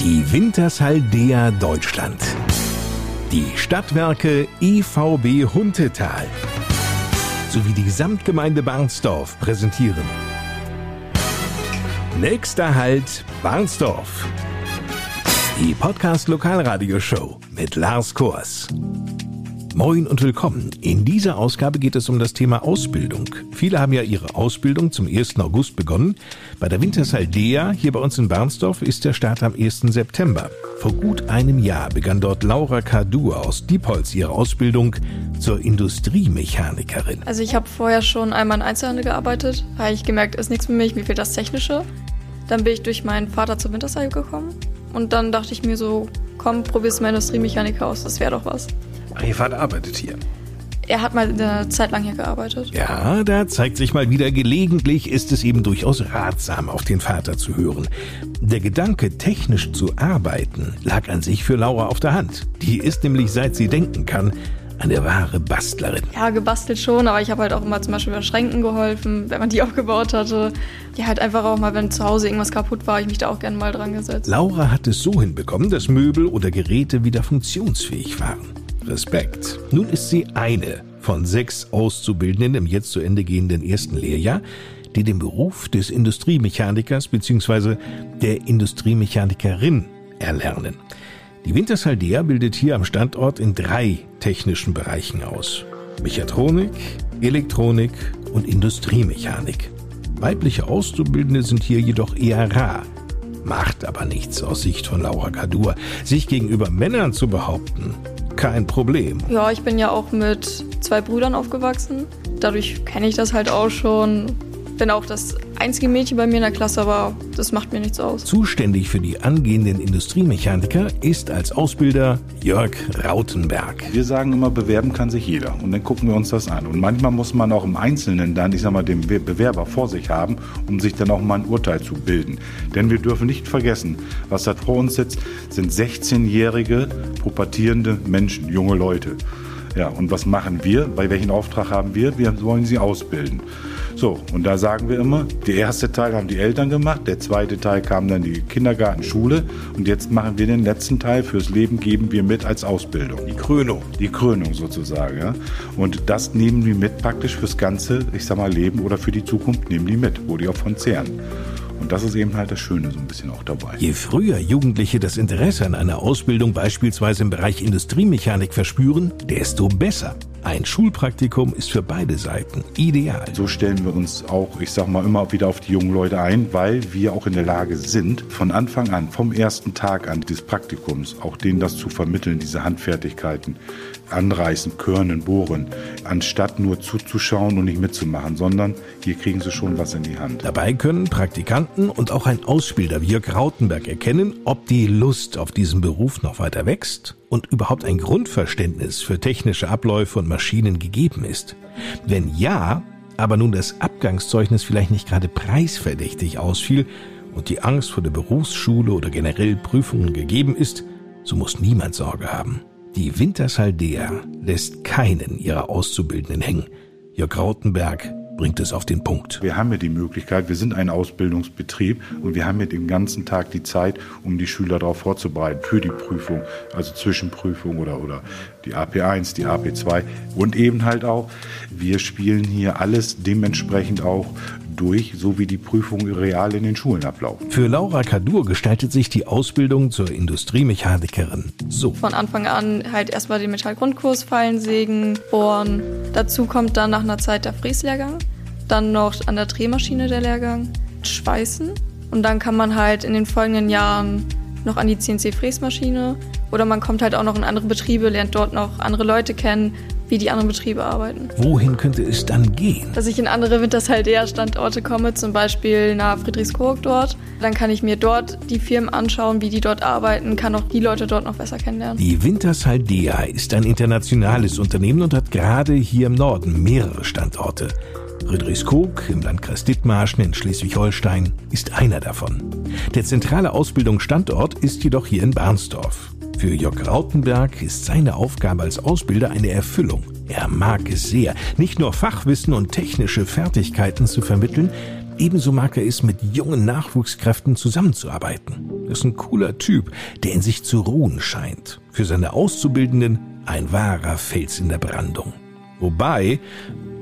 Die Wintershaldea Deutschland. Die Stadtwerke EVB Huntetal sowie die Gesamtgemeinde Barnsdorf präsentieren. Nächster Halt Barnsdorf. Die Podcast Lokalradioshow mit Lars Kors. Moin und willkommen. In dieser Ausgabe geht es um das Thema Ausbildung. Viele haben ja ihre Ausbildung zum 1. August begonnen. Bei der Wintersaldea hier bei uns in Barnsdorf ist der Start am 1. September. Vor gut einem Jahr begann dort Laura Kadur aus Diepholz ihre Ausbildung zur Industriemechanikerin. Also ich habe vorher schon einmal in Einzelhandel gearbeitet, habe ich gemerkt, ist nichts für mich, mir fehlt das Technische. Dann bin ich durch meinen Vater zur Winterseil gekommen und dann dachte ich mir so, komm, probier's mal Industriemechaniker aus, das wäre doch was. Ihr Vater arbeitet hier. Er hat mal eine Zeit lang hier gearbeitet. Ja, da zeigt sich mal wieder, gelegentlich ist es eben durchaus ratsam, auf den Vater zu hören. Der Gedanke, technisch zu arbeiten, lag an sich für Laura auf der Hand. Die ist nämlich, seit sie denken kann, eine wahre Bastlerin. Ja, gebastelt schon, aber ich habe halt auch immer zum Beispiel bei Schränken geholfen, wenn man die aufgebaut hatte. Ja, halt einfach auch mal, wenn zu Hause irgendwas kaputt war, ich mich da auch gerne mal dran gesetzt. Laura hat es so hinbekommen, dass Möbel oder Geräte wieder funktionsfähig waren. Respekt. Nun ist sie eine von sechs Auszubildenden im jetzt zu Ende gehenden ersten Lehrjahr, die den Beruf des Industriemechanikers bzw. der Industriemechanikerin erlernen. Die Wintershaldea bildet hier am Standort in drei technischen Bereichen aus. Mechatronik, Elektronik und Industriemechanik. Weibliche Auszubildende sind hier jedoch eher rar. Macht aber nichts aus Sicht von Laura Kadur. Sich gegenüber Männern zu behaupten, kein Problem. Ja, ich bin ja auch mit zwei Brüdern aufgewachsen. Dadurch kenne ich das halt auch schon. Bin auch das einzige Mädchen bei mir in der Klasse, aber das macht mir nichts aus. Zuständig für die angehenden Industriemechaniker ist als Ausbilder Jörg Rautenberg. Wir sagen immer, bewerben kann sich jeder. Und dann gucken wir uns das an. Und manchmal muss man auch im Einzelnen dann, ich sag mal, den Bewerber vor sich haben, um sich dann auch mal ein Urteil zu bilden. Denn wir dürfen nicht vergessen, was da vor uns sitzt, sind 16-jährige, pubertierende Menschen, junge Leute. Ja, und was machen wir? Bei welchen Auftrag haben wir? Wir wollen sie ausbilden. So, und da sagen wir immer, der erste Teil haben die Eltern gemacht, der zweite Teil kam dann die Kindergarten, Schule und jetzt machen wir den letzten Teil fürs Leben, geben wir mit als Ausbildung. Die Krönung. Die Krönung sozusagen, ja. Und das nehmen wir mit praktisch fürs ganze, ich sag mal, Leben oder für die Zukunft nehmen die mit, wo die auch von zehren. Und das ist eben halt das Schöne so ein bisschen auch dabei. Je früher Jugendliche das Interesse an einer Ausbildung beispielsweise im Bereich Industriemechanik verspüren, desto besser. Ein Schulpraktikum ist für beide Seiten ideal. So stellen wir uns auch, ich sag mal, immer wieder auf die jungen Leute ein, weil wir auch in der Lage sind, von Anfang an, vom ersten Tag an des Praktikums, auch denen das zu vermitteln, diese Handfertigkeiten, anreißen, körnen, bohren, anstatt nur zuzuschauen und nicht mitzumachen, sondern hier kriegen sie schon was in die Hand. Dabei können Praktikanten und auch ein Ausbilder wie Jörg Rautenberg erkennen, ob die Lust auf diesen Beruf noch weiter wächst und überhaupt ein Grundverständnis für technische Abläufe und Maschinen gegeben ist. Wenn ja, aber nun das Abgangszeugnis vielleicht nicht gerade preisverdächtig ausfiel und die Angst vor der Berufsschule oder generell Prüfungen gegeben ist, so muss niemand Sorge haben. Die Wintershaldea lässt keinen ihrer Auszubildenden hängen. Jörg Rautenberg bringt es auf den Punkt. Wir haben ja die Möglichkeit, wir sind ein Ausbildungsbetrieb und wir haben ja den ganzen Tag die Zeit, um die Schüler darauf vorzubereiten, für die Prüfung, also Zwischenprüfung oder, oder die AP1, die AP2 und eben halt auch, wir spielen hier alles dementsprechend auch durch, so wie die Prüfungen real in den Schulen ablaufen. Für Laura Kadur gestaltet sich die Ausbildung zur Industriemechanikerin so. Von Anfang an halt erstmal den Metallgrundkurs, Fallen, Sägen, Bohren. Dazu kommt dann nach einer Zeit der Fräslehrgang. Dann noch an der Drehmaschine der Lehrgang, Schweißen. Und dann kann man halt in den folgenden Jahren noch an die CNC-Fräsmaschine. Oder man kommt halt auch noch in andere Betriebe, lernt dort noch andere Leute kennen, wie die anderen Betriebe arbeiten. Wohin könnte es dann gehen? Dass ich in andere Wintershaldea-Standorte komme, zum Beispiel nach Friedrichskoog dort. Dann kann ich mir dort die Firmen anschauen, wie die dort arbeiten, kann auch die Leute dort noch besser kennenlernen. Die Wintershaldea ist ein internationales Unternehmen und hat gerade hier im Norden mehrere Standorte. Friedrichskoog im Landkreis Dithmarschen in Schleswig-Holstein ist einer davon. Der zentrale Ausbildungsstandort ist jedoch hier in Barnsdorf. Für Jörg Rautenberg ist seine Aufgabe als Ausbilder eine Erfüllung. Er mag es sehr, nicht nur Fachwissen und technische Fertigkeiten zu vermitteln, Ebenso mag er es, mit jungen Nachwuchskräften zusammenzuarbeiten. Er ist ein cooler Typ, der in sich zu ruhen scheint. Für seine Auszubildenden ein wahrer Fels in der Brandung. Wobei,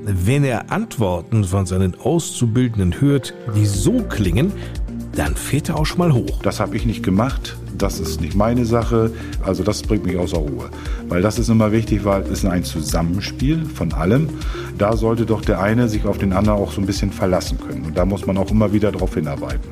wenn er Antworten von seinen Auszubildenden hört, die so klingen, dann fährt er auch schon mal hoch. Das habe ich nicht gemacht, das ist nicht meine Sache, also das bringt mich außer Ruhe. Weil das ist immer wichtig, weil es ist ein Zusammenspiel von allem. Da sollte doch der eine sich auf den anderen auch so ein bisschen verlassen können. Und da muss man auch immer wieder darauf hinarbeiten.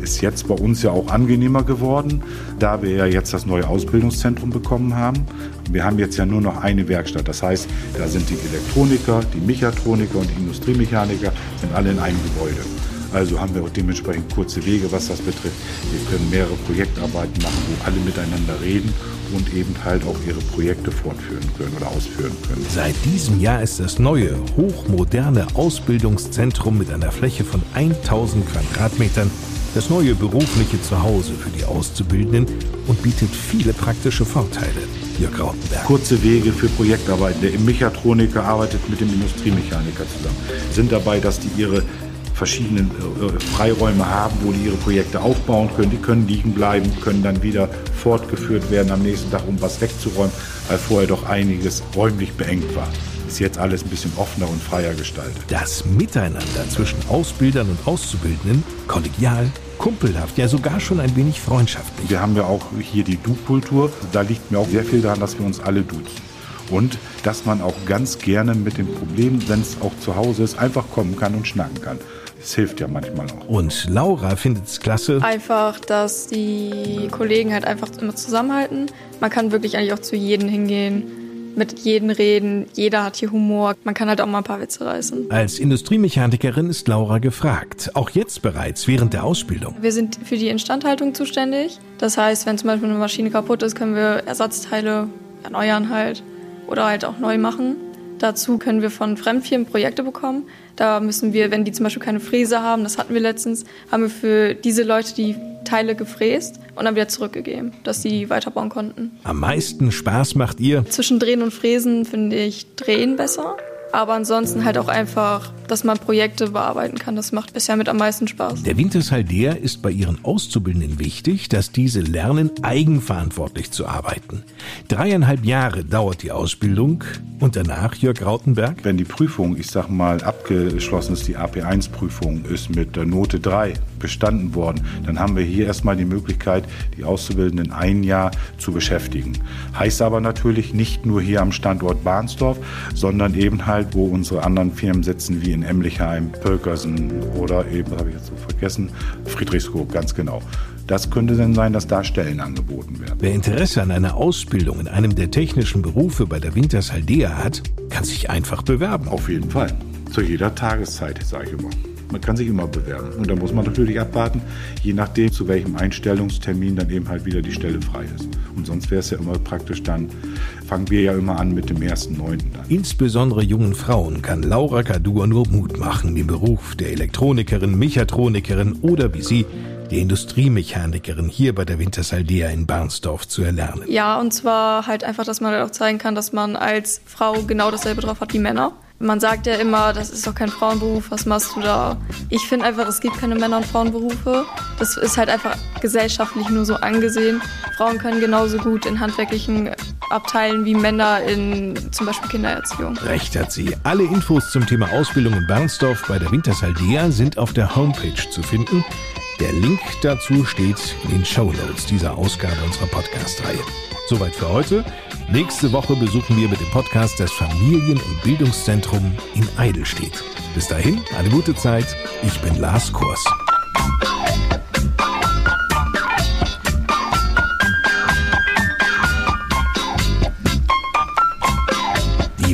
Ist jetzt bei uns ja auch angenehmer geworden, da wir ja jetzt das neue Ausbildungszentrum bekommen haben. Wir haben jetzt ja nur noch eine Werkstatt. Das heißt, da sind die Elektroniker, die Mechatroniker und die Industriemechaniker sind alle in einem Gebäude. Also haben wir auch dementsprechend kurze Wege, was das betrifft. Wir können mehrere Projektarbeiten machen, wo alle miteinander reden und eben halt auch ihre Projekte fortführen können oder ausführen können. Seit diesem Jahr ist das neue, hochmoderne Ausbildungszentrum mit einer Fläche von 1000 Quadratmetern das neue berufliche Zuhause für die Auszubildenden und bietet viele praktische Vorteile. Jörg Rautenberg. Kurze Wege für Projektarbeiten. Der Mechatroniker arbeitet mit dem Industriemechaniker zusammen. Sind dabei, dass die ihre verschiedenen äh, Freiräume haben, wo die ihre Projekte aufbauen können. Die können liegen bleiben, können dann wieder fortgeführt werden am nächsten Tag, um was wegzuräumen, weil vorher doch einiges räumlich beengt war. Ist jetzt alles ein bisschen offener und freier gestaltet. Das Miteinander zwischen Ausbildern und Auszubildenden, kollegial, kumpelhaft, ja sogar schon ein wenig freundschaftlich. Wir haben ja auch hier die Du-Kultur. Da liegt mir auch sehr viel daran, dass wir uns alle duzen und dass man auch ganz gerne mit dem Problem, wenn es auch zu Hause ist, einfach kommen kann und schnacken kann. Es hilft ja manchmal auch. Und Laura findet es klasse. Einfach, dass die Kollegen halt einfach immer zusammenhalten. Man kann wirklich eigentlich auch zu jedem hingehen, mit jedem reden. Jeder hat hier Humor. Man kann halt auch mal ein paar Witze reißen. Als Industriemechanikerin ist Laura gefragt. Auch jetzt bereits während der Ausbildung. Wir sind für die Instandhaltung zuständig. Das heißt, wenn zum Beispiel eine Maschine kaputt ist, können wir Ersatzteile erneuern halt oder halt auch neu machen. Dazu können wir von Fremdfirmen Projekte bekommen. Da müssen wir, wenn die zum Beispiel keine Fräse haben, das hatten wir letztens, haben wir für diese Leute die Teile gefräst und dann wieder zurückgegeben, dass sie weiterbauen konnten. Am meisten Spaß macht ihr? Zwischen Drehen und Fräsen finde ich Drehen besser. Aber ansonsten halt auch einfach, dass man Projekte bearbeiten kann. Das macht bisher mit am meisten Spaß. Der Wintershall ist bei ihren Auszubildenden wichtig, dass diese lernen, eigenverantwortlich zu arbeiten. Dreieinhalb Jahre dauert die Ausbildung und danach, Jörg Rautenberg? Wenn die Prüfung, ich sag mal, abgeschlossen ist, die AP1-Prüfung ist mit der Note 3 bestanden worden, dann haben wir hier erstmal die Möglichkeit, die Auszubildenden ein Jahr zu beschäftigen. Heißt aber natürlich nicht nur hier am Standort Bahnsdorf, sondern eben halt, wo unsere anderen Firmen sitzen, wie in Emlichheim, Pölkersen oder eben, habe ich jetzt so vergessen, Friedrichskoog, ganz genau. Das könnte dann sein, dass da Stellen angeboten werden. Wer Interesse an einer Ausbildung in einem der technischen Berufe bei der Wintershaldea hat, kann sich einfach bewerben. Auf jeden Fall. Zu jeder Tageszeit, sage ich immer. Man kann sich immer bewerben. Und da muss man natürlich abwarten, je nachdem, zu welchem Einstellungstermin dann eben halt wieder die Stelle frei ist. Und sonst wäre es ja immer praktisch dann, fangen wir ja immer an mit dem 1.9. dann. Insbesondere jungen Frauen kann Laura Kadur nur Mut machen, den Beruf der Elektronikerin, Mechatronikerin oder wie sie die Industriemechanikerin hier bei der Wintersaldea in Barnsdorf zu erlernen. Ja, und zwar halt einfach, dass man halt auch zeigen kann, dass man als Frau genau dasselbe drauf hat wie Männer. Man sagt ja immer, das ist doch kein Frauenberuf, was machst du da? Ich finde einfach, es gibt keine Männer- und Frauenberufe. Das ist halt einfach gesellschaftlich nur so angesehen. Frauen können genauso gut in handwerklichen Abteilen wie Männer in zum Beispiel Kindererziehung. Recht hat sie. Alle Infos zum Thema Ausbildung in Bernsdorf bei der Wintersaldea sind auf der Homepage zu finden. Der Link dazu steht in den Show Notes dieser Ausgabe unserer Podcast-Reihe. Soweit für heute. Nächste Woche besuchen wir mit dem Podcast das Familien- und Bildungszentrum in Eidelstedt. Bis dahin, eine gute Zeit. Ich bin Lars Kurs.